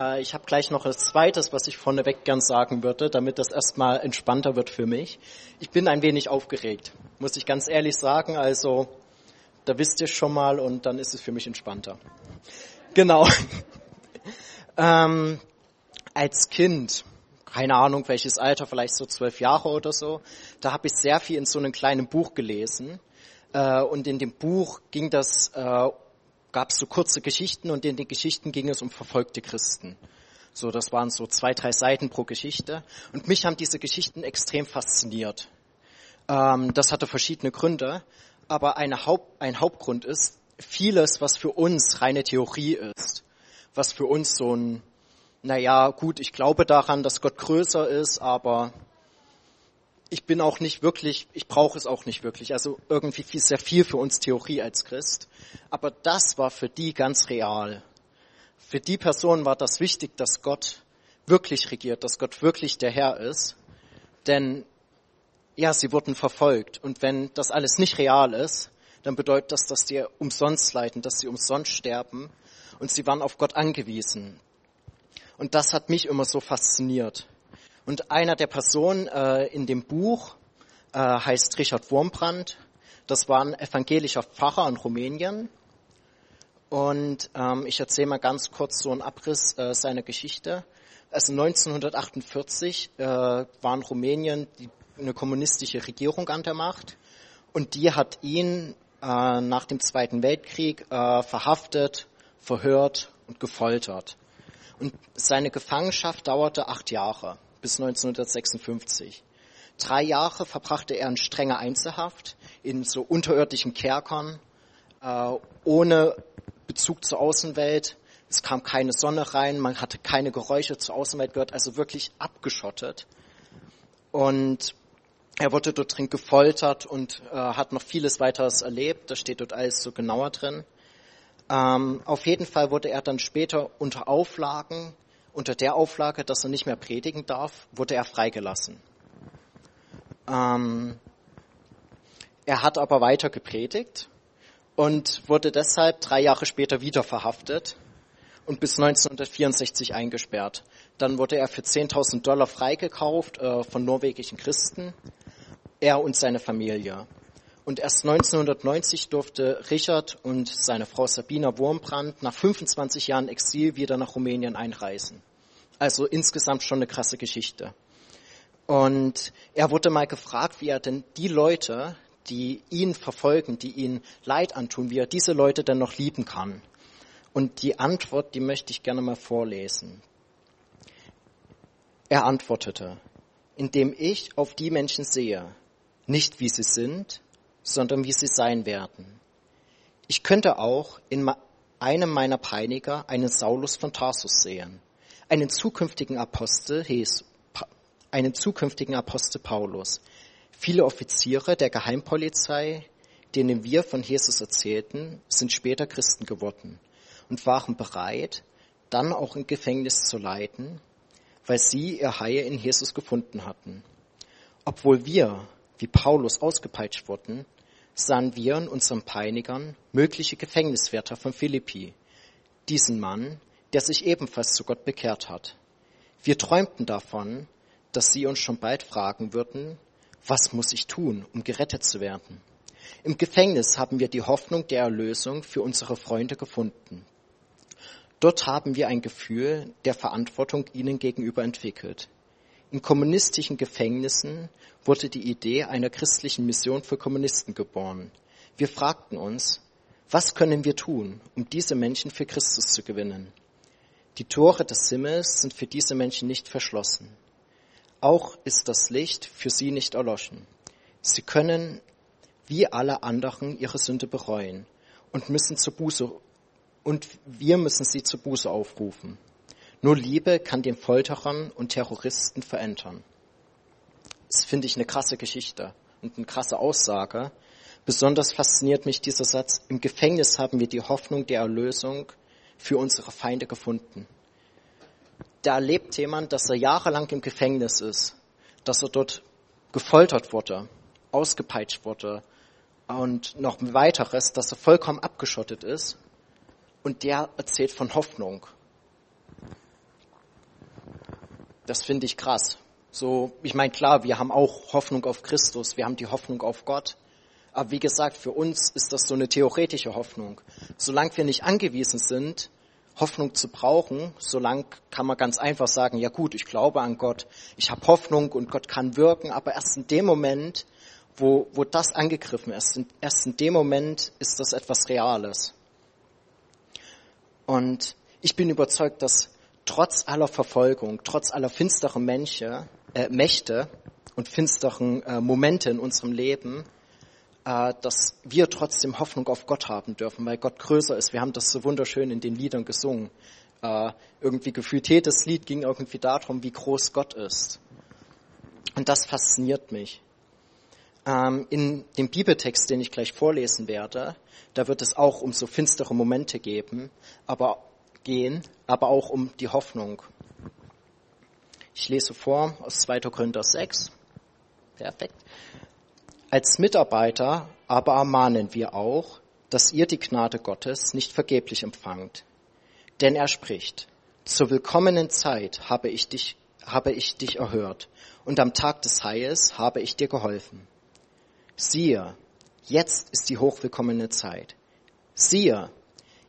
Äh, ich habe gleich noch das Zweites, was ich vorneweg gern sagen würde, damit das erstmal entspannter wird für mich. Ich bin ein wenig aufgeregt, muss ich ganz ehrlich sagen. Also, da wisst ihr schon mal und dann ist es für mich entspannter. Genau. ähm, als Kind, keine Ahnung welches Alter, vielleicht so zwölf Jahre oder so, da habe ich sehr viel in so einem kleinen Buch gelesen. Äh, und in dem Buch ging das äh, gab es so kurze Geschichten und in den Geschichten ging es um verfolgte Christen. So, das waren so zwei, drei Seiten pro Geschichte. Und mich haben diese Geschichten extrem fasziniert. Ähm, das hatte verschiedene Gründe, aber Haupt, ein Hauptgrund ist, vieles, was für uns reine Theorie ist, was für uns so ein, naja, gut, ich glaube daran, dass Gott größer ist, aber ich bin auch nicht wirklich, ich brauche es auch nicht wirklich. Also irgendwie viel, sehr viel für uns Theorie als Christ. Aber das war für die ganz real. Für die Person war das wichtig, dass Gott wirklich regiert, dass Gott wirklich der Herr ist. Denn ja, sie wurden verfolgt. Und wenn das alles nicht real ist, dann bedeutet das, dass die umsonst leiden, dass sie umsonst sterben. Und sie waren auf Gott angewiesen. Und das hat mich immer so fasziniert. Und einer der Personen äh, in dem Buch äh, heißt Richard Wurmbrand. Das war ein evangelischer Pfarrer in Rumänien. Und ähm, ich erzähle mal ganz kurz so einen Abriss äh, seiner Geschichte. Also 1948 äh, war in Rumänien die, eine kommunistische Regierung an der Macht und die hat ihn äh, nach dem Zweiten Weltkrieg äh, verhaftet, verhört und gefoltert. Und seine Gefangenschaft dauerte acht Jahre bis 1956. Drei Jahre verbrachte er in strenger Einzelhaft in so unterirdischen Kerkern, äh, ohne Bezug zur Außenwelt. Es kam keine Sonne rein, man hatte keine Geräusche zur Außenwelt gehört, also wirklich abgeschottet. Und er wurde dort drin gefoltert und äh, hat noch vieles weiteres erlebt. Das steht dort alles so genauer drin. Ähm, auf jeden Fall wurde er dann später unter Auflagen unter der Auflage, dass er nicht mehr predigen darf, wurde er freigelassen. Ähm, er hat aber weiter gepredigt und wurde deshalb drei Jahre später wieder verhaftet und bis 1964 eingesperrt. Dann wurde er für 10.000 Dollar freigekauft äh, von norwegischen Christen, er und seine Familie. Und erst 1990 durfte Richard und seine Frau Sabina Wurmbrand nach 25 Jahren Exil wieder nach Rumänien einreisen. Also insgesamt schon eine krasse Geschichte. Und er wurde mal gefragt, wie er denn die Leute, die ihn verfolgen, die ihn Leid antun, wie er diese Leute denn noch lieben kann. Und die Antwort, die möchte ich gerne mal vorlesen. Er antwortete, indem ich auf die Menschen sehe, nicht wie sie sind, sondern wie sie sein werden. Ich könnte auch in einem meiner Peiniger einen Saulus von Tarsus sehen, einen zukünftigen Apostel, einen zukünftigen Apostel Paulus. Viele Offiziere der Geheimpolizei, denen wir von Jesus erzählten, sind später Christen geworden und waren bereit, dann auch im Gefängnis zu leiden, weil sie ihr Heil in Jesus gefunden hatten. Obwohl wir, wie Paulus, ausgepeitscht wurden, sahen wir in unseren Peinigern mögliche Gefängniswärter von Philippi, diesen Mann, der sich ebenfalls zu Gott bekehrt hat. Wir träumten davon, dass sie uns schon bald fragen würden, was muss ich tun, um gerettet zu werden? Im Gefängnis haben wir die Hoffnung der Erlösung für unsere Freunde gefunden. Dort haben wir ein Gefühl der Verantwortung ihnen gegenüber entwickelt. In kommunistischen Gefängnissen wurde die Idee einer christlichen Mission für Kommunisten geboren. Wir fragten uns, was können wir tun, um diese Menschen für Christus zu gewinnen? Die Tore des Himmels sind für diese Menschen nicht verschlossen. Auch ist das Licht für sie nicht erloschen. Sie können wie alle anderen ihre Sünde bereuen und müssen zur Buße und wir müssen sie zur Buße aufrufen. Nur Liebe kann den Folterern und Terroristen verändern. Das finde ich eine krasse Geschichte und eine krasse Aussage. Besonders fasziniert mich dieser Satz, im Gefängnis haben wir die Hoffnung der Erlösung für unsere Feinde gefunden. Da erlebt jemand, dass er jahrelang im Gefängnis ist, dass er dort gefoltert wurde, ausgepeitscht wurde und noch weiteres, dass er vollkommen abgeschottet ist. Und der erzählt von Hoffnung Das finde ich krass. So, ich meine, klar, wir haben auch Hoffnung auf Christus, wir haben die Hoffnung auf Gott. Aber wie gesagt, für uns ist das so eine theoretische Hoffnung. Solange wir nicht angewiesen sind, Hoffnung zu brauchen, solange kann man ganz einfach sagen, ja gut, ich glaube an Gott, ich habe Hoffnung und Gott kann wirken, aber erst in dem Moment, wo, wo das angegriffen ist, erst in dem Moment ist das etwas Reales. Und ich bin überzeugt, dass trotz aller Verfolgung, trotz aller finsteren Mächte, äh, Mächte und finsteren äh, Momente in unserem Leben, dass wir trotzdem Hoffnung auf Gott haben dürfen, weil Gott größer ist. Wir haben das so wunderschön in den Liedern gesungen. Äh, irgendwie gefühlt jedes Lied ging irgendwie darum, wie groß Gott ist. Und das fasziniert mich. Ähm, in dem Bibeltext, den ich gleich vorlesen werde, da wird es auch um so finstere Momente geben, aber gehen, aber auch um die Hoffnung. Ich lese vor aus 2. Korinther 6. Perfekt. Als Mitarbeiter aber ermahnen wir auch, dass ihr die Gnade Gottes nicht vergeblich empfangt. Denn er spricht, zur willkommenen Zeit habe ich dich, habe ich dich erhört und am Tag des Heiles habe ich dir geholfen. Siehe, jetzt ist die hochwillkommene Zeit. Siehe,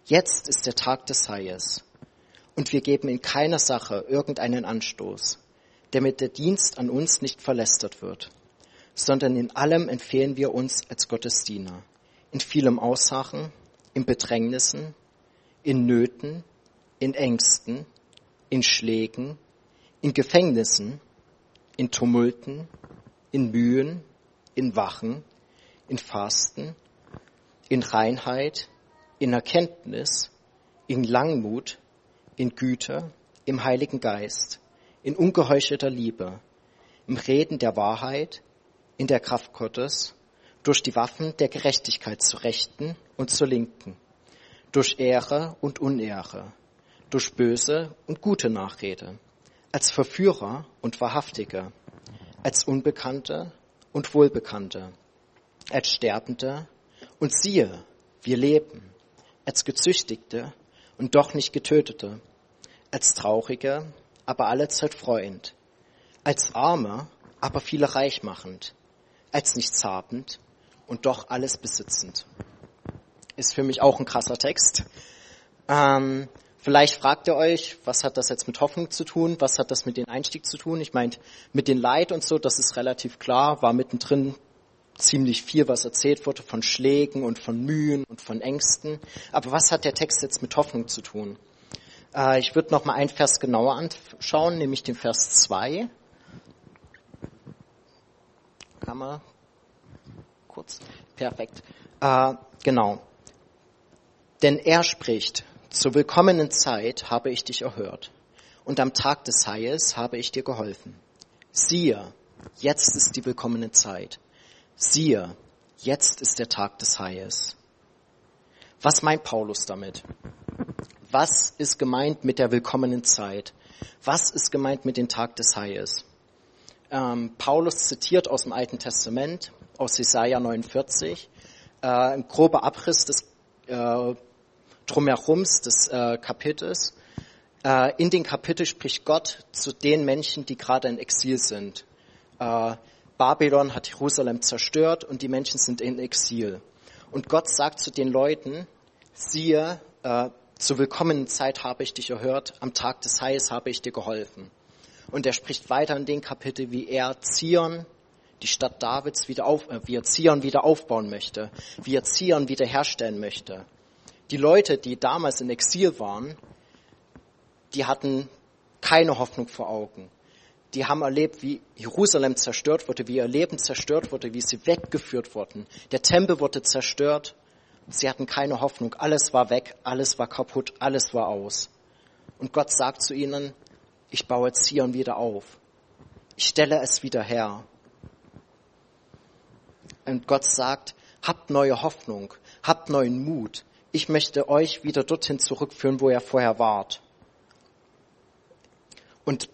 jetzt ist der Tag des Heiles. Und wir geben in keiner Sache irgendeinen Anstoß, damit der Dienst an uns nicht verlästert wird sondern in allem empfehlen wir uns als Gottesdiener. In vielem Aussagen, in Bedrängnissen, in Nöten, in Ängsten, in Schlägen, in Gefängnissen, in Tumulten, in Mühen, in Wachen, in Fasten, in Reinheit, in Erkenntnis, in Langmut, in Güte, im Heiligen Geist, in ungeheuchelter Liebe, im Reden der Wahrheit, in der Kraft Gottes, durch die Waffen der Gerechtigkeit zur Rechten und zur Linken, durch Ehre und Unehre, durch böse und gute Nachrede, als Verführer und Wahrhaftige, als Unbekannte und Wohlbekannte, als Sterbende und siehe, wir leben, als Gezüchtigte und doch nicht Getötete, als Traurige, aber allezeit freuend, als Arme, aber viele reich machend, als nichts habend und doch alles besitzend. Ist für mich auch ein krasser Text. Ähm, vielleicht fragt ihr euch, was hat das jetzt mit Hoffnung zu tun? Was hat das mit dem Einstieg zu tun? Ich meine, mit den Leid und so, das ist relativ klar, war mittendrin ziemlich viel, was erzählt wurde von Schlägen und von Mühen und von Ängsten. Aber was hat der Text jetzt mit Hoffnung zu tun? Äh, ich würde noch mal einen Vers genauer anschauen, nämlich den Vers 2. Kammer. Kurz. Perfekt. Äh, genau. Denn er spricht, zur willkommenen Zeit habe ich dich erhört, und am Tag des Heils habe ich dir geholfen. Siehe, jetzt ist die willkommene Zeit. Siehe, jetzt ist der Tag des Heils. Was meint Paulus damit? Was ist gemeint mit der willkommenen Zeit? Was ist gemeint mit dem Tag des Heils? Ähm, Paulus zitiert aus dem Alten Testament, aus Jesaja 49, äh, ein grober Abriss des äh, Drumherums des äh, Kapitels. Äh, in den Kapitel spricht Gott zu den Menschen, die gerade in Exil sind. Äh, Babylon hat Jerusalem zerstört und die Menschen sind in Exil. Und Gott sagt zu den Leuten, siehe, äh, zur willkommenen Zeit habe ich dich erhört, am Tag des Heils habe ich dir geholfen. Und er spricht weiter in den Kapitel, wie er Zion, die Stadt Davids, wieder auf, äh, wie er Zion wieder aufbauen möchte, wie er Zion wieder herstellen möchte. Die Leute, die damals in Exil waren, die hatten keine Hoffnung vor Augen. Die haben erlebt, wie Jerusalem zerstört wurde, wie ihr Leben zerstört wurde, wie sie weggeführt wurden. Der Tempel wurde zerstört. Sie hatten keine Hoffnung. Alles war weg, alles war kaputt, alles war aus. Und Gott sagt zu ihnen, ich baue Zion wieder auf. Ich stelle es wieder her. Und Gott sagt, habt neue Hoffnung, habt neuen Mut. Ich möchte euch wieder dorthin zurückführen, wo ihr vorher wart. Und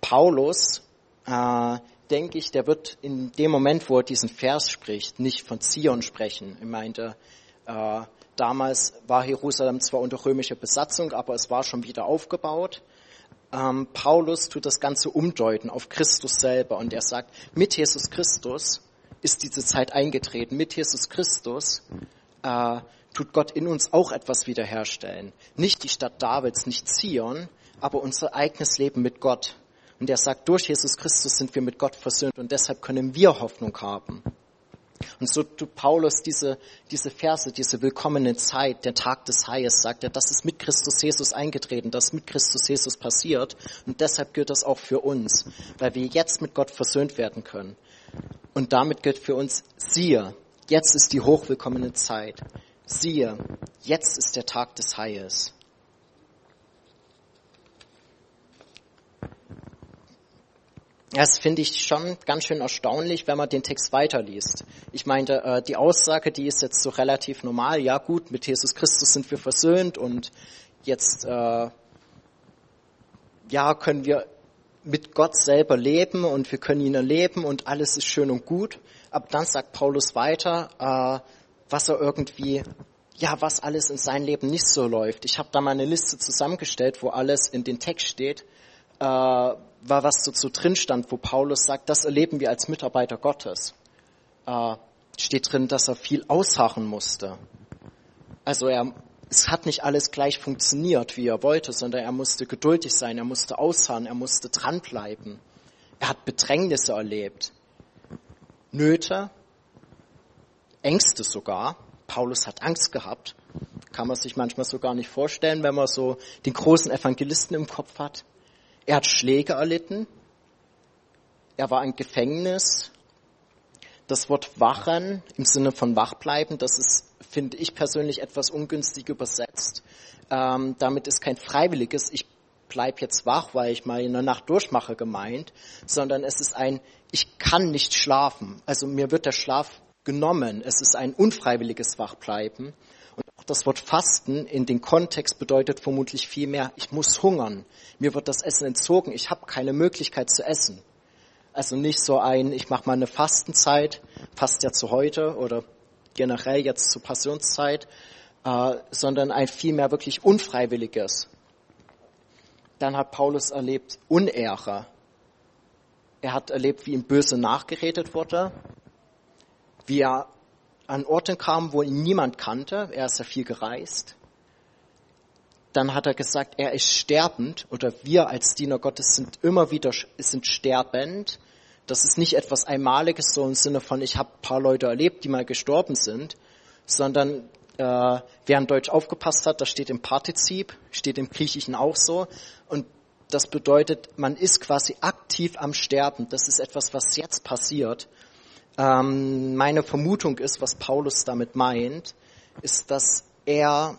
Paulus, äh, denke ich, der wird in dem Moment, wo er diesen Vers spricht, nicht von Zion sprechen. Er meinte, äh, damals war Jerusalem zwar unter römischer Besatzung, aber es war schon wieder aufgebaut. Ähm, Paulus tut das Ganze umdeuten auf Christus selber und er sagt, mit Jesus Christus ist diese Zeit eingetreten. Mit Jesus Christus äh, tut Gott in uns auch etwas wiederherstellen. Nicht die Stadt Davids, nicht Zion, aber unser eigenes Leben mit Gott. Und er sagt, durch Jesus Christus sind wir mit Gott versöhnt und deshalb können wir Hoffnung haben. Und so tut Paulus diese, diese Verse, diese willkommene Zeit, der Tag des Heiles, sagt er, das ist mit Christus Jesus eingetreten, das ist mit Christus Jesus passiert. Und deshalb gilt das auch für uns, weil wir jetzt mit Gott versöhnt werden können. Und damit gilt für uns, siehe, jetzt ist die hochwillkommene Zeit. Siehe, jetzt ist der Tag des Heils. Das finde ich schon ganz schön erstaunlich, wenn man den Text weiterliest. Ich meinte, äh, die Aussage, die ist jetzt so relativ normal. Ja gut, mit Jesus Christus sind wir versöhnt und jetzt äh, ja können wir mit Gott selber leben und wir können ihn erleben und alles ist schön und gut. Aber dann sagt Paulus weiter, äh, was er irgendwie, ja, was alles in seinem Leben nicht so läuft. Ich habe da mal eine Liste zusammengestellt, wo alles in den Text steht, äh, war was dazu drin stand, wo Paulus sagt, das erleben wir als Mitarbeiter Gottes. Äh, steht drin, dass er viel ausharren musste. Also er es hat nicht alles gleich funktioniert, wie er wollte, sondern er musste geduldig sein, er musste ausharren, er musste dranbleiben. Er hat Bedrängnisse erlebt, Nöte, Ängste sogar. Paulus hat Angst gehabt. Kann man sich manchmal so gar nicht vorstellen, wenn man so den großen Evangelisten im Kopf hat. Er hat Schläge erlitten. Er war im Gefängnis. Das Wort wachen im Sinne von wachbleiben, das ist finde ich persönlich etwas ungünstig übersetzt. Ähm, damit ist kein freiwilliges, ich bleib jetzt wach, weil ich mal eine Nacht durchmache gemeint, sondern es ist ein, ich kann nicht schlafen. Also mir wird der Schlaf genommen. Es ist ein unfreiwilliges Wachbleiben. Das Wort Fasten in den Kontext bedeutet vermutlich viel mehr, ich muss hungern. Mir wird das Essen entzogen. Ich habe keine Möglichkeit zu essen. Also nicht so ein, ich mache mal eine Fastenzeit, passt ja zu heute oder generell jetzt zur Passionszeit, äh, sondern ein vielmehr wirklich unfreiwilliges. Dann hat Paulus erlebt Unehre. Er hat erlebt, wie ihm böse nachgeredet wurde, wie er an Orten kam, wo ihn niemand kannte. Er ist ja viel gereist. Dann hat er gesagt, er ist sterbend oder wir als Diener Gottes sind immer wieder sind sterbend das ist nicht etwas Einmaliges, so im Sinne von, ich habe paar Leute erlebt, die mal gestorben sind, sondern äh, wer an Deutsch aufgepasst hat, das steht im Partizip, steht im Griechischen auch so. Und das bedeutet, man ist quasi aktiv am Sterben. Das ist etwas, was jetzt passiert. Ähm, meine Vermutung ist, was Paulus damit meint, ist, dass er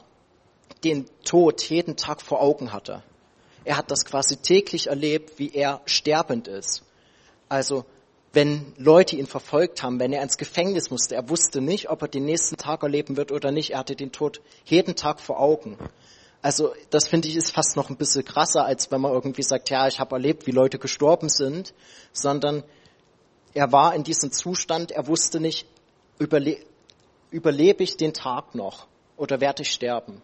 den Tod jeden Tag vor Augen hatte. Er hat das quasi täglich erlebt, wie er sterbend ist. Also wenn Leute ihn verfolgt haben, wenn er ins Gefängnis musste, er wusste nicht, ob er den nächsten Tag erleben wird oder nicht. Er hatte den Tod jeden Tag vor Augen. Also das finde ich ist fast noch ein bisschen krasser, als wenn man irgendwie sagt, ja, ich habe erlebt, wie Leute gestorben sind, sondern er war in diesem Zustand, er wusste nicht, überle überlebe ich den Tag noch oder werde ich sterben.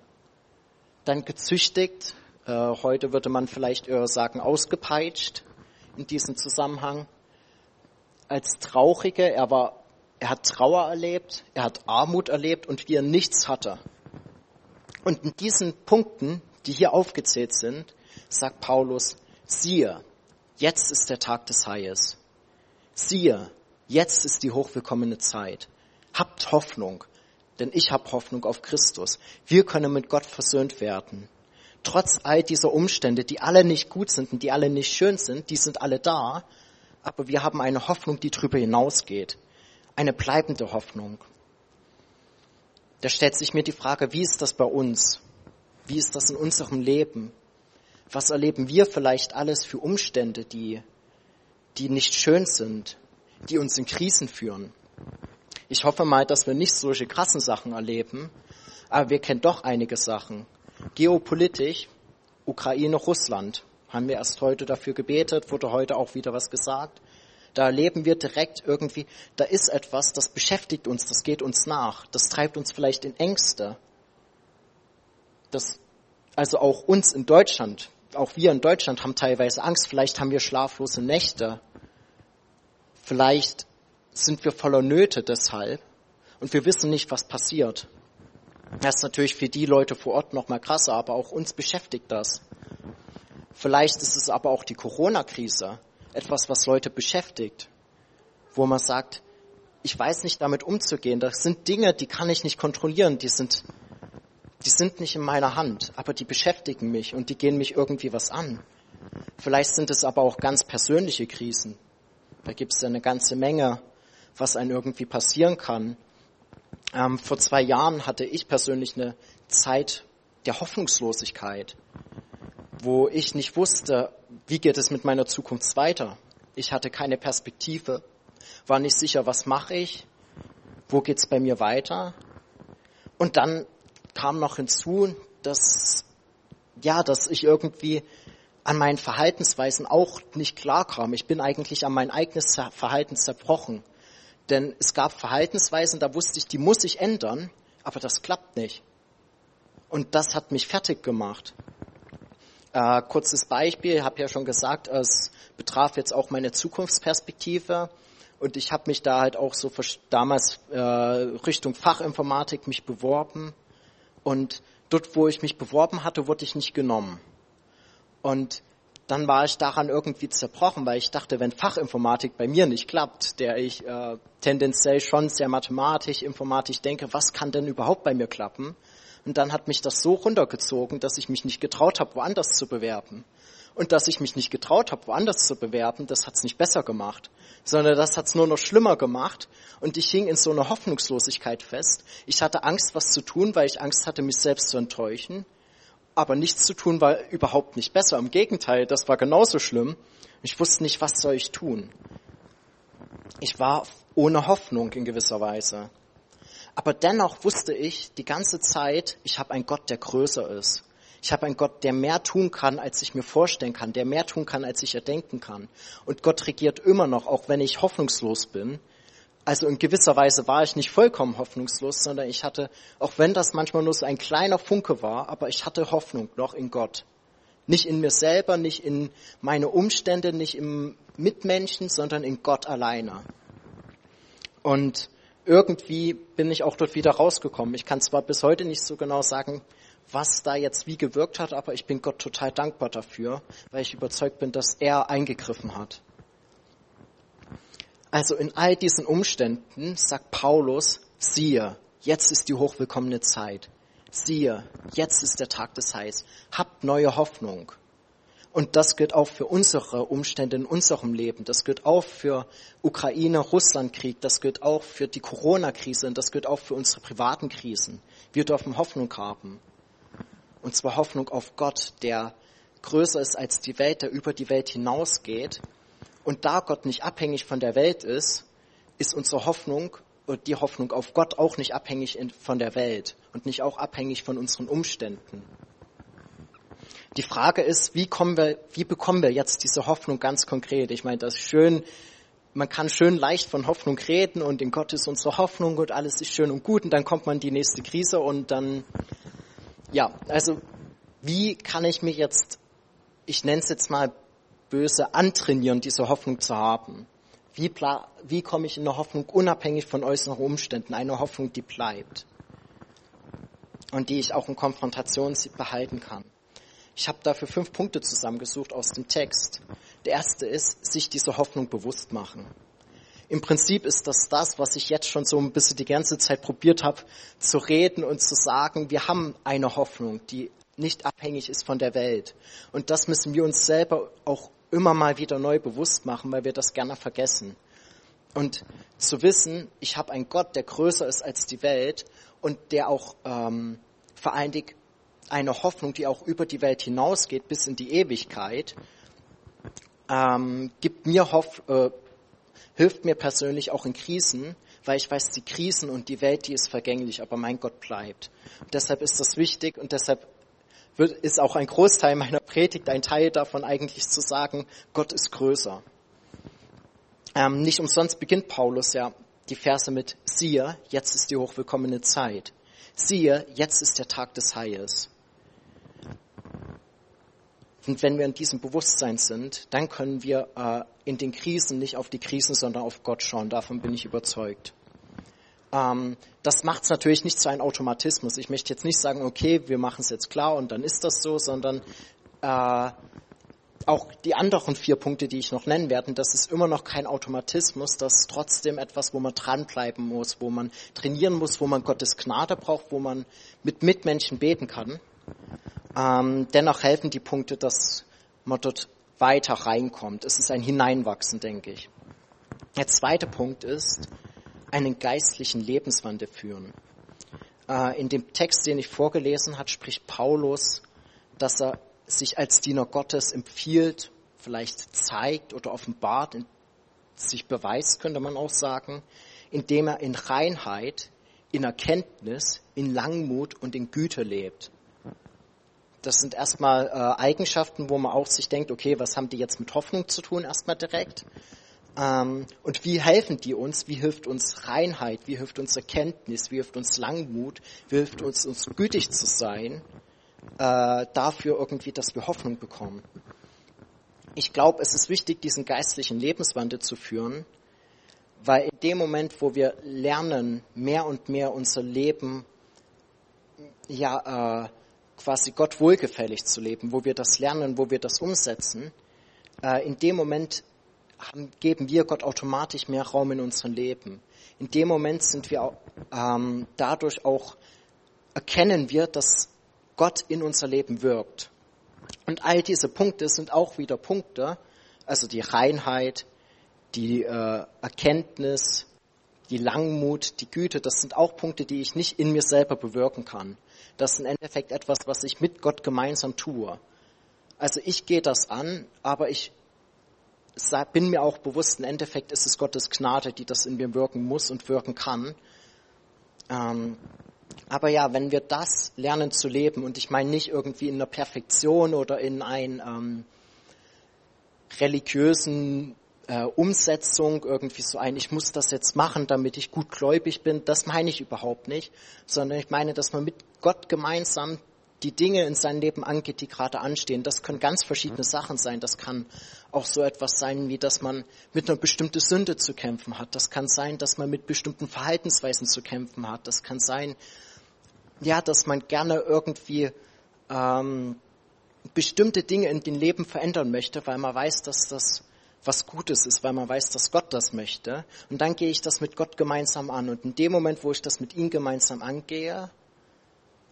Dann gezüchtigt, äh, heute würde man vielleicht eher sagen ausgepeitscht, in diesem Zusammenhang als Traurige. Er war, er hat Trauer erlebt, er hat Armut erlebt und wie er nichts hatte. Und in diesen Punkten, die hier aufgezählt sind, sagt Paulus, siehe, jetzt ist der Tag des Heiles. Siehe, jetzt ist die hochwillkommene Zeit. Habt Hoffnung, denn ich habe Hoffnung auf Christus. Wir können mit Gott versöhnt werden trotz all dieser Umstände, die alle nicht gut sind und die alle nicht schön sind, die sind alle da, aber wir haben eine Hoffnung, die darüber hinausgeht. Eine bleibende Hoffnung. Da stellt sich mir die Frage, wie ist das bei uns? Wie ist das in unserem Leben? Was erleben wir vielleicht alles für Umstände, die, die nicht schön sind, die uns in Krisen führen? Ich hoffe mal, dass wir nicht solche krassen Sachen erleben, aber wir kennen doch einige Sachen, Geopolitisch, Ukraine, Russland, haben wir erst heute dafür gebetet, wurde heute auch wieder was gesagt. Da erleben wir direkt irgendwie, da ist etwas, das beschäftigt uns, das geht uns nach, das treibt uns vielleicht in Ängste. Das, also auch uns in Deutschland auch wir in Deutschland haben teilweise Angst, vielleicht haben wir schlaflose Nächte, vielleicht sind wir voller Nöte deshalb und wir wissen nicht, was passiert. Das ist natürlich für die Leute vor Ort noch mal krasser, aber auch uns beschäftigt das. Vielleicht ist es aber auch die Corona-Krise, etwas, was Leute beschäftigt, wo man sagt, ich weiß nicht damit umzugehen. Das sind Dinge, die kann ich nicht kontrollieren, die sind, die sind nicht in meiner Hand, aber die beschäftigen mich und die gehen mich irgendwie was an. Vielleicht sind es aber auch ganz persönliche Krisen. Da gibt es ja eine ganze Menge, was einem irgendwie passieren kann. Ähm, vor zwei Jahren hatte ich persönlich eine Zeit der Hoffnungslosigkeit, wo ich nicht wusste, wie geht es mit meiner Zukunft weiter. Ich hatte keine Perspektive, war nicht sicher, was mache ich, wo geht's bei mir weiter. Und dann kam noch hinzu, dass ja, dass ich irgendwie an meinen Verhaltensweisen auch nicht klar kam. Ich bin eigentlich an mein eigenes Verhalten zerbrochen. Denn es gab Verhaltensweisen, da wusste ich, die muss ich ändern, aber das klappt nicht. Und das hat mich fertig gemacht. Äh, kurzes Beispiel, habe ja schon gesagt, es betraf jetzt auch meine Zukunftsperspektive. Und ich habe mich da halt auch so damals äh, Richtung Fachinformatik mich beworben. Und dort, wo ich mich beworben hatte, wurde ich nicht genommen. Und dann war ich daran irgendwie zerbrochen, weil ich dachte, wenn Fachinformatik bei mir nicht klappt, der ich äh, tendenziell schon sehr mathematisch, informatisch denke, was kann denn überhaupt bei mir klappen? Und dann hat mich das so runtergezogen, dass ich mich nicht getraut habe, woanders zu bewerben. Und dass ich mich nicht getraut habe, woanders zu bewerben, das hat's nicht besser gemacht, sondern das hat's nur noch schlimmer gemacht. Und ich hing in so einer Hoffnungslosigkeit fest. Ich hatte Angst, was zu tun, weil ich Angst hatte, mich selbst zu enttäuschen aber nichts zu tun war überhaupt nicht besser. Im Gegenteil, das war genauso schlimm. Ich wusste nicht, was soll ich tun. Ich war ohne Hoffnung in gewisser Weise. Aber dennoch wusste ich die ganze Zeit, ich habe einen Gott, der größer ist. Ich habe einen Gott, der mehr tun kann, als ich mir vorstellen kann, der mehr tun kann, als ich erdenken kann. Und Gott regiert immer noch, auch wenn ich hoffnungslos bin also in gewisser Weise war ich nicht vollkommen hoffnungslos, sondern ich hatte, auch wenn das manchmal nur so ein kleiner Funke war, aber ich hatte Hoffnung noch in Gott. Nicht in mir selber, nicht in meine Umstände, nicht im Mitmenschen, sondern in Gott alleine. Und irgendwie bin ich auch dort wieder rausgekommen. Ich kann zwar bis heute nicht so genau sagen, was da jetzt wie gewirkt hat, aber ich bin Gott total dankbar dafür, weil ich überzeugt bin, dass er eingegriffen hat. Also in all diesen Umständen sagt Paulus, siehe, jetzt ist die hochwillkommene Zeit. Siehe, jetzt ist der Tag des Heils. Habt neue Hoffnung. Und das gilt auch für unsere Umstände in unserem Leben. Das gilt auch für Ukraine-Russland-Krieg. Das gilt auch für die Corona-Krise. Und das gilt auch für unsere privaten Krisen. Wir dürfen Hoffnung haben. Und zwar Hoffnung auf Gott, der größer ist als die Welt, der über die Welt hinausgeht und da Gott nicht abhängig von der Welt ist, ist unsere Hoffnung und die Hoffnung auf Gott auch nicht abhängig von der Welt und nicht auch abhängig von unseren Umständen. Die Frage ist, wie kommen wir, wie bekommen wir jetzt diese Hoffnung ganz konkret? Ich meine, das ist schön, man kann schön leicht von Hoffnung reden und in Gott ist unsere Hoffnung und alles ist schön und gut und dann kommt man die nächste Krise und dann, ja, also wie kann ich mir jetzt, ich nenne es jetzt mal böse antrainieren, diese Hoffnung zu haben? Wie, wie komme ich in eine Hoffnung unabhängig von äußeren Umständen, eine Hoffnung, die bleibt und die ich auch in Konfrontation behalten kann? Ich habe dafür fünf Punkte zusammengesucht aus dem Text. Der erste ist, sich diese Hoffnung bewusst machen. Im Prinzip ist das das, was ich jetzt schon so ein bisschen die ganze Zeit probiert habe zu reden und zu sagen. Wir haben eine Hoffnung, die nicht abhängig ist von der Welt. Und das müssen wir uns selber auch immer mal wieder neu bewusst machen, weil wir das gerne vergessen. Und zu wissen, ich habe einen Gott, der größer ist als die Welt und der auch ähm, Dingen eine Hoffnung, die auch über die Welt hinausgeht bis in die Ewigkeit, ähm, gibt mir Hoff, äh, hilft mir persönlich auch in Krisen, weil ich weiß, die Krisen und die Welt, die ist vergänglich, aber mein Gott bleibt. Und deshalb ist das wichtig und deshalb wird, ist auch ein Großteil meiner Predigt, ein Teil davon eigentlich zu sagen, Gott ist größer. Ähm, nicht umsonst beginnt Paulus ja die Verse mit, siehe, jetzt ist die hochwillkommene Zeit. Siehe, jetzt ist der Tag des Heils. Und wenn wir in diesem Bewusstsein sind, dann können wir äh, in den Krisen nicht auf die Krisen, sondern auf Gott schauen. Davon bin ich überzeugt. Ähm, das macht es natürlich nicht zu einem Automatismus. Ich möchte jetzt nicht sagen, okay, wir machen es jetzt klar und dann ist das so, sondern äh, auch die anderen vier Punkte, die ich noch nennen werde, das ist immer noch kein Automatismus, das ist trotzdem etwas, wo man dranbleiben muss, wo man trainieren muss, wo man Gottes Gnade braucht, wo man mit Mitmenschen beten kann. Ähm, dennoch helfen die Punkte, dass man dort weiter reinkommt. Es ist ein Hineinwachsen, denke ich. Der zweite Punkt ist, einen geistlichen Lebenswandel führen. Äh, in dem Text, den ich vorgelesen habe, spricht Paulus, dass er sich als Diener Gottes empfiehlt, vielleicht zeigt oder offenbart, sich beweist, könnte man auch sagen, indem er in Reinheit, in Erkenntnis, in Langmut und in Güte lebt. Das sind erstmal äh, Eigenschaften, wo man auch sich denkt, okay, was haben die jetzt mit Hoffnung zu tun, erstmal direkt. Ähm, und wie helfen die uns? Wie hilft uns Reinheit? Wie hilft uns Erkenntnis? Wie hilft uns Langmut? Wie hilft uns, uns gütig zu sein? Äh, dafür irgendwie, dass wir Hoffnung bekommen. Ich glaube, es ist wichtig, diesen geistlichen Lebenswandel zu führen, weil in dem Moment, wo wir lernen, mehr und mehr unser Leben ja äh, quasi Gott wohlgefällig zu leben, wo wir das lernen, wo wir das umsetzen, äh, in dem Moment haben, geben wir Gott automatisch mehr Raum in unserem Leben. In dem Moment sind wir ähm, dadurch auch, erkennen wir, dass Gott in unser Leben wirkt. Und all diese Punkte sind auch wieder Punkte, also die Reinheit, die äh, Erkenntnis, die Langmut, die Güte, das sind auch Punkte, die ich nicht in mir selber bewirken kann. Das ist im Endeffekt etwas, was ich mit Gott gemeinsam tue. Also ich gehe das an, aber ich bin mir auch bewusst, im Endeffekt ist es Gottes Gnade, die das in mir wirken muss und wirken kann. Ähm, aber ja, wenn wir das lernen zu leben, und ich meine nicht irgendwie in einer Perfektion oder in einer ähm, religiösen äh, Umsetzung, irgendwie so ein, ich muss das jetzt machen, damit ich gut gläubig bin, das meine ich überhaupt nicht, sondern ich meine, dass man mit Gott gemeinsam die Dinge in seinem Leben angeht, die gerade anstehen. Das können ganz verschiedene Sachen sein. Das kann auch so etwas sein, wie dass man mit einer bestimmten Sünde zu kämpfen hat. Das kann sein, dass man mit bestimmten Verhaltensweisen zu kämpfen hat. Das kann sein, ja, dass man gerne irgendwie ähm, bestimmte Dinge in dem Leben verändern möchte, weil man weiß, dass das was Gutes ist, weil man weiß, dass Gott das möchte. Und dann gehe ich das mit Gott gemeinsam an. Und in dem Moment, wo ich das mit ihm gemeinsam angehe,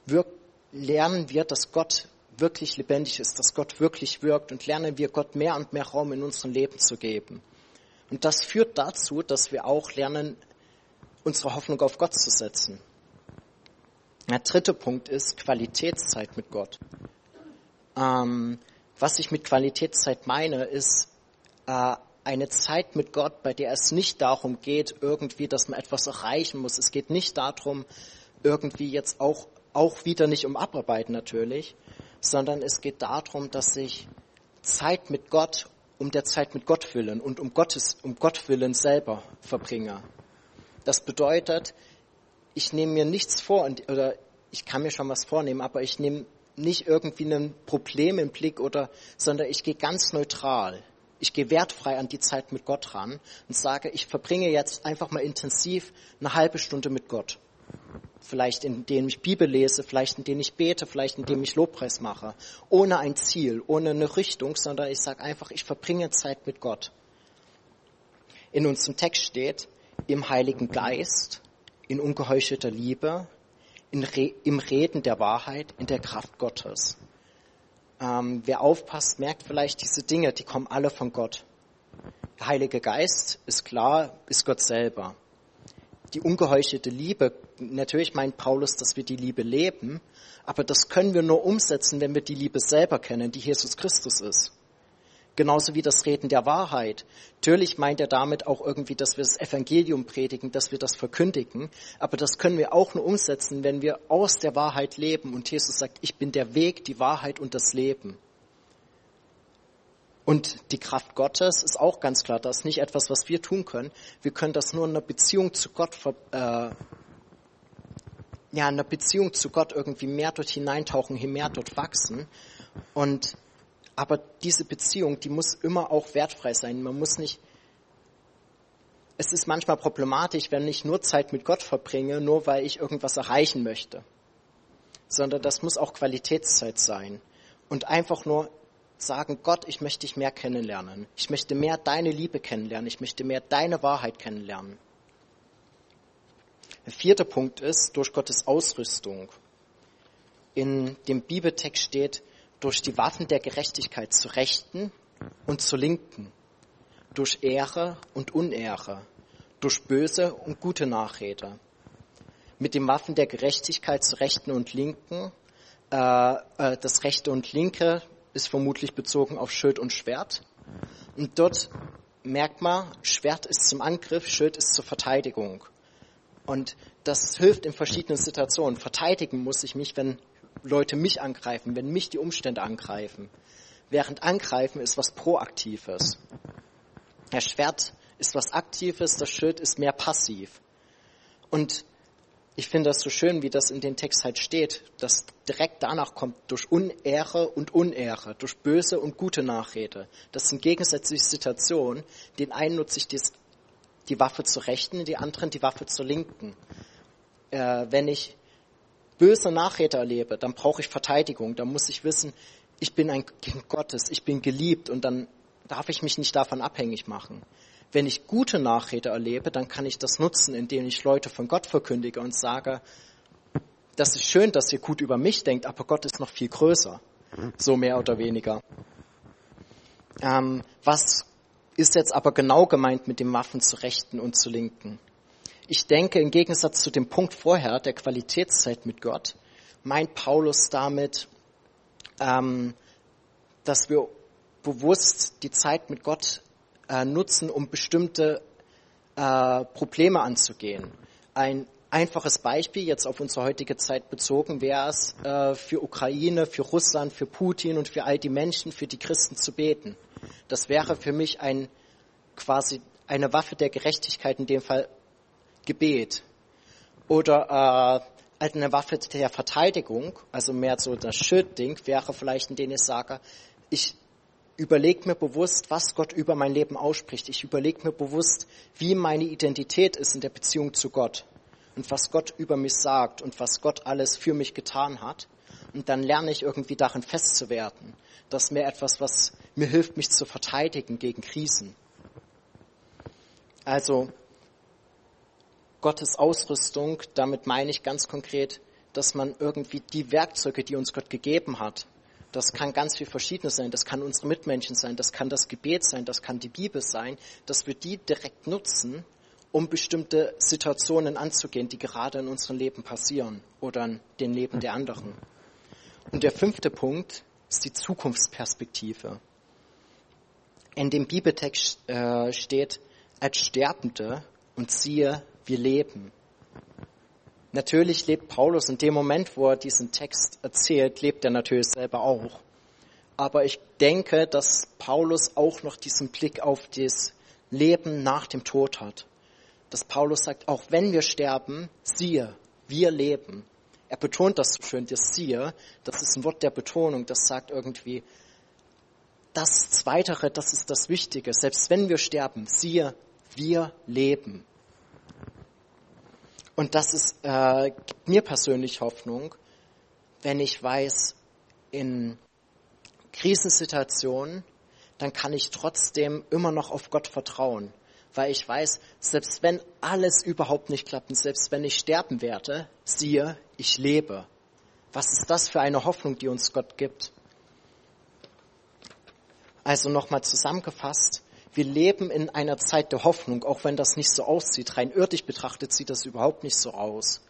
wirkt lernen wir, dass Gott wirklich lebendig ist, dass Gott wirklich wirkt und lernen wir Gott mehr und mehr Raum in unserem Leben zu geben. Und das führt dazu, dass wir auch lernen, unsere Hoffnung auf Gott zu setzen. Der dritte Punkt ist Qualitätszeit mit Gott. Ähm, was ich mit Qualitätszeit meine, ist eine Zeit mit Gott, bei der es nicht darum geht, irgendwie, dass man etwas erreichen muss. Es geht nicht darum, irgendwie jetzt auch auch wieder nicht um Abarbeiten natürlich, sondern es geht darum, dass ich Zeit mit Gott um der Zeit mit Gott willen und um Gottes, um Gott willen selber verbringe. Das bedeutet, ich nehme mir nichts vor oder ich kann mir schon was vornehmen, aber ich nehme nicht irgendwie ein Problem im Blick oder, sondern ich gehe ganz neutral. Ich gehe wertfrei an die Zeit mit Gott ran und sage, ich verbringe jetzt einfach mal intensiv eine halbe Stunde mit Gott vielleicht indem ich Bibel lese, vielleicht indem ich bete, vielleicht indem ich Lobpreis mache, ohne ein Ziel, ohne eine Richtung, sondern ich sage einfach, ich verbringe Zeit mit Gott. In unserem Text steht, im Heiligen Geist, in ungeheuchelter Liebe, Re im Reden der Wahrheit, in der Kraft Gottes. Ähm, wer aufpasst, merkt vielleicht diese Dinge, die kommen alle von Gott. Der Heilige Geist ist klar, ist Gott selber die ungeheuchelte Liebe, natürlich meint Paulus, dass wir die Liebe leben, aber das können wir nur umsetzen, wenn wir die Liebe selber kennen, die Jesus Christus ist. Genauso wie das Reden der Wahrheit. Natürlich meint er damit auch irgendwie, dass wir das Evangelium predigen, dass wir das verkündigen. Aber das können wir auch nur umsetzen, wenn wir aus der Wahrheit leben. Und Jesus sagt, ich bin der Weg, die Wahrheit und das Leben. Und die Kraft Gottes ist auch ganz klar, das ist nicht etwas, was wir tun können. Wir können das nur in einer Beziehung zu Gott, äh, ja, in einer Beziehung zu Gott irgendwie mehr dort hineintauchen, hier mehr dort wachsen. Und Aber diese Beziehung, die muss immer auch wertfrei sein. Man muss nicht, es ist manchmal problematisch, wenn ich nur Zeit mit Gott verbringe, nur weil ich irgendwas erreichen möchte. Sondern das muss auch Qualitätszeit sein. Und einfach nur sagen, Gott, ich möchte dich mehr kennenlernen. Ich möchte mehr deine Liebe kennenlernen. Ich möchte mehr deine Wahrheit kennenlernen. Der vierte Punkt ist durch Gottes Ausrüstung. In dem Bibeltext steht, durch die Waffen der Gerechtigkeit zu Rechten und zu Linken, durch Ehre und Unehre, durch böse und gute Nachrede. Mit den Waffen der Gerechtigkeit zu Rechten und Linken, äh, äh, das Rechte und Linke ist vermutlich bezogen auf Schild und Schwert. Und dort merkt man, Schwert ist zum Angriff, Schild ist zur Verteidigung. Und das hilft in verschiedenen Situationen. Verteidigen muss ich mich, wenn Leute mich angreifen, wenn mich die Umstände angreifen. Während angreifen ist was Proaktives. Das Schwert ist was Aktives, das Schild ist mehr passiv. Und ich finde das so schön, wie das in dem Text halt steht, dass direkt danach kommt durch Unehre und Unehre, durch böse und gute Nachrede. Das sind gegensätzliche Situationen. Den einen nutze ich die Waffe zur Rechten, die anderen die Waffe zur Linken. Äh, wenn ich böse Nachrede erlebe, dann brauche ich Verteidigung. Dann muss ich wissen, ich bin ein Kind Gottes, ich bin geliebt und dann darf ich mich nicht davon abhängig machen. Wenn ich gute Nachrede erlebe, dann kann ich das nutzen, indem ich Leute von Gott verkündige und sage, das ist schön, dass ihr gut über mich denkt, aber Gott ist noch viel größer. So mehr oder weniger. Ähm, was ist jetzt aber genau gemeint mit dem Waffen zu Rechten und zu Linken? Ich denke, im Gegensatz zu dem Punkt vorher, der Qualitätszeit mit Gott, meint Paulus damit, ähm, dass wir bewusst die Zeit mit Gott äh, nutzen, um bestimmte äh, Probleme anzugehen. Ein einfaches Beispiel, jetzt auf unsere heutige Zeit bezogen, wäre es äh, für Ukraine, für Russland, für Putin und für all die Menschen, für die Christen zu beten. Das wäre für mich ein quasi eine Waffe der Gerechtigkeit, in dem Fall Gebet oder äh, eine Waffe der Verteidigung, also mehr so das Schildding, wäre vielleicht, in dem ich sage, ich überlege mir bewusst, was Gott über mein Leben ausspricht. Ich überlege mir bewusst, wie meine Identität ist in der Beziehung zu Gott und was Gott über mich sagt und was Gott alles für mich getan hat. Und dann lerne ich irgendwie darin festzuwerden. Das ist mir etwas, was mir hilft, mich zu verteidigen gegen Krisen. Also Gottes Ausrüstung, damit meine ich ganz konkret, dass man irgendwie die Werkzeuge, die uns Gott gegeben hat, das kann ganz viel Verschiedenes sein, das kann unsere Mitmenschen sein, das kann das Gebet sein, das kann die Bibel sein, dass wir die direkt nutzen, um bestimmte Situationen anzugehen, die gerade in unserem Leben passieren oder in dem Leben der anderen. Und der fünfte Punkt ist die Zukunftsperspektive. In dem Bibeltext äh, steht, als Sterbende und siehe, wir leben. Natürlich lebt Paulus in dem Moment, wo er diesen Text erzählt, lebt er natürlich selber auch. Aber ich denke, dass Paulus auch noch diesen Blick auf das Leben nach dem Tod hat. Dass Paulus sagt, auch wenn wir sterben, siehe, wir leben. Er betont das so schön, das siehe, das ist ein Wort der Betonung, das sagt irgendwie, das Zweitere, das ist das Wichtige. Selbst wenn wir sterben, siehe, wir leben. Und das ist, äh, gibt mir persönlich Hoffnung, wenn ich weiß, in Krisensituationen, dann kann ich trotzdem immer noch auf Gott vertrauen. Weil ich weiß, selbst wenn alles überhaupt nicht klappt und selbst wenn ich sterben werde, siehe, ich lebe. Was ist das für eine Hoffnung, die uns Gott gibt? Also nochmal zusammengefasst, wir leben in einer Zeit der Hoffnung, auch wenn das nicht so aussieht. Rein irdisch betrachtet sieht das überhaupt nicht so aus.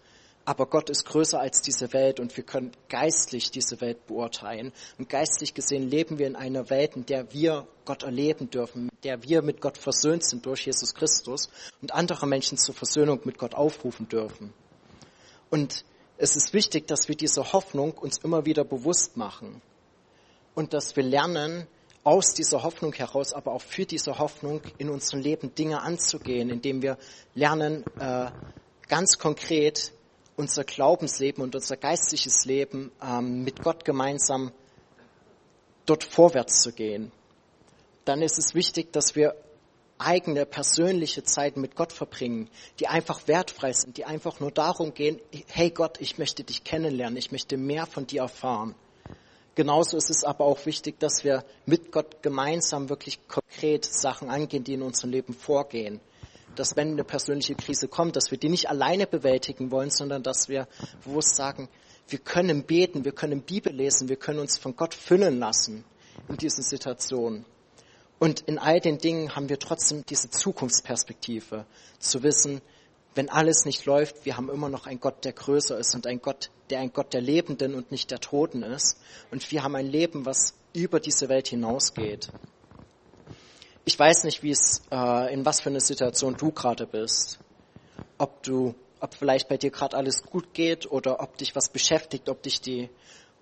Aber Gott ist größer als diese Welt und wir können geistlich diese Welt beurteilen. Und geistlich gesehen leben wir in einer Welt, in der wir Gott erleben dürfen, in der wir mit Gott versöhnt sind durch Jesus Christus und andere Menschen zur Versöhnung mit Gott aufrufen dürfen. Und es ist wichtig, dass wir diese Hoffnung uns immer wieder bewusst machen und dass wir lernen, aus dieser Hoffnung heraus, aber auch für diese Hoffnung in unserem Leben Dinge anzugehen, indem wir lernen, äh, ganz konkret unser Glaubensleben und unser geistliches Leben ähm, mit Gott gemeinsam dort vorwärts zu gehen, dann ist es wichtig, dass wir eigene persönliche Zeit mit Gott verbringen, die einfach wertfrei sind, die einfach nur darum gehen, hey Gott, ich möchte dich kennenlernen, ich möchte mehr von dir erfahren. Genauso ist es aber auch wichtig, dass wir mit Gott gemeinsam wirklich konkret Sachen angehen, die in unserem Leben vorgehen. Dass wenn eine persönliche Krise kommt, dass wir die nicht alleine bewältigen wollen, sondern dass wir bewusst sagen, wir können beten, wir können Bibel lesen, wir können uns von Gott füllen lassen in diesen Situationen. Und in all den Dingen haben wir trotzdem diese Zukunftsperspektive, zu wissen, wenn alles nicht läuft, wir haben immer noch einen Gott, der größer ist und ein Gott, der ein Gott der Lebenden und nicht der Toten ist. Und wir haben ein Leben, was über diese Welt hinausgeht. Ich weiß nicht, wie es, äh, in was für eine Situation du gerade bist. Ob du, ob vielleicht bei dir gerade alles gut geht oder ob dich was beschäftigt, ob dich die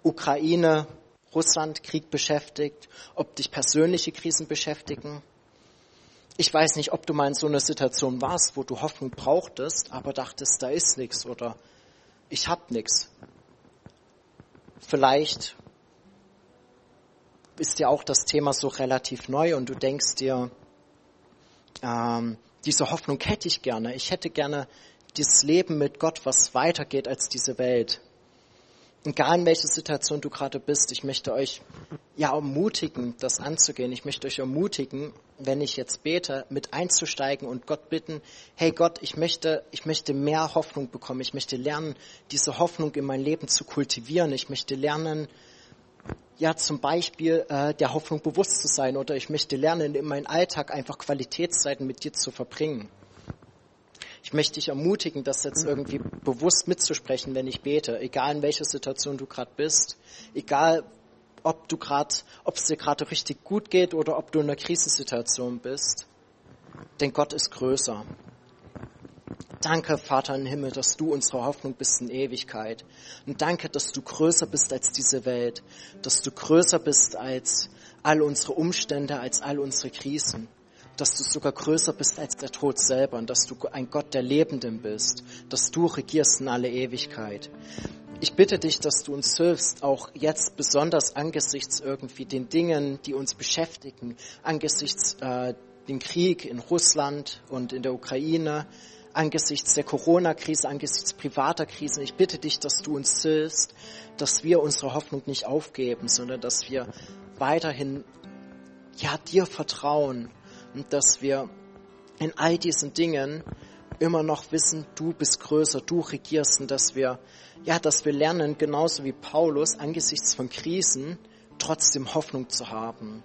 Ukraine, Russland-Krieg beschäftigt, ob dich persönliche Krisen beschäftigen. Ich weiß nicht, ob du mal in so einer Situation warst, wo du Hoffnung brauchtest, aber dachtest, da ist nichts oder ich hab nichts. Vielleicht ist dir auch das Thema so relativ neu und du denkst dir, ähm, diese Hoffnung hätte ich gerne. Ich hätte gerne dieses Leben mit Gott, was weitergeht als diese Welt egal in welcher Situation du gerade bist, ich möchte euch ja ermutigen, das anzugehen. Ich möchte euch ermutigen, wenn ich jetzt bete, mit einzusteigen und Gott bitten, hey Gott, ich möchte, ich möchte mehr Hoffnung bekommen. Ich möchte lernen, diese Hoffnung in mein Leben zu kultivieren. Ich möchte lernen, ja, zum Beispiel äh, der Hoffnung bewusst zu sein oder ich möchte lernen, in meinem Alltag einfach Qualitätszeiten mit dir zu verbringen. Ich möchte dich ermutigen, das jetzt irgendwie bewusst mitzusprechen, wenn ich bete, egal in welcher Situation du gerade bist, egal ob du gerade, ob es dir gerade richtig gut geht oder ob du in einer Krisensituation bist. Denn Gott ist größer. Danke, Vater im Himmel, dass du unsere Hoffnung bist in Ewigkeit. Und danke, dass du größer bist als diese Welt, dass du größer bist als all unsere Umstände, als all unsere Krisen dass du sogar größer bist als der Tod selber und dass du ein Gott der Lebenden bist, dass du regierst in alle Ewigkeit. Ich bitte dich, dass du uns hilfst, auch jetzt besonders angesichts irgendwie den Dingen, die uns beschäftigen, angesichts äh, den Krieg in Russland und in der Ukraine, angesichts der Corona-Krise, angesichts privater Krisen. Ich bitte dich, dass du uns hilfst, dass wir unsere Hoffnung nicht aufgeben, sondern dass wir weiterhin ja dir vertrauen und dass wir in all diesen Dingen immer noch wissen, du bist größer, du regierst und dass wir, ja, dass wir lernen, genauso wie Paulus, angesichts von Krisen trotzdem Hoffnung zu haben.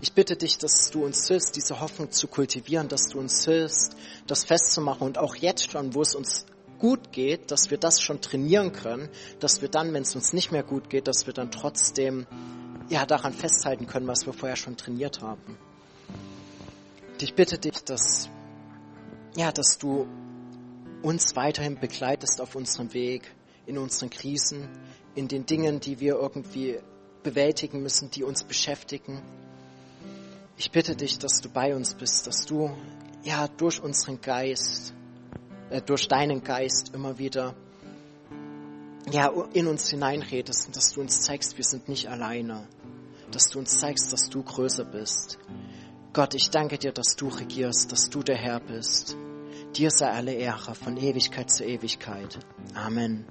Ich bitte dich, dass du uns hilfst, diese Hoffnung zu kultivieren, dass du uns hilfst, das festzumachen und auch jetzt schon, wo es uns gut geht, dass wir das schon trainieren können, dass wir dann, wenn es uns nicht mehr gut geht, dass wir dann trotzdem ja daran festhalten können, was wir vorher schon trainiert haben. Ich bitte dich, dass, ja, dass du uns weiterhin begleitest auf unserem Weg, in unseren Krisen, in den Dingen, die wir irgendwie bewältigen müssen, die uns beschäftigen. Ich bitte dich, dass du bei uns bist, dass du ja durch unseren Geist, äh, durch deinen Geist immer wieder ja in uns hineinredest und dass du uns zeigst, wir sind nicht alleine, dass du uns zeigst, dass du größer bist, Gott, ich danke dir, dass du regierst, dass du der Herr bist. Dir sei alle Ehre von Ewigkeit zu Ewigkeit. Amen.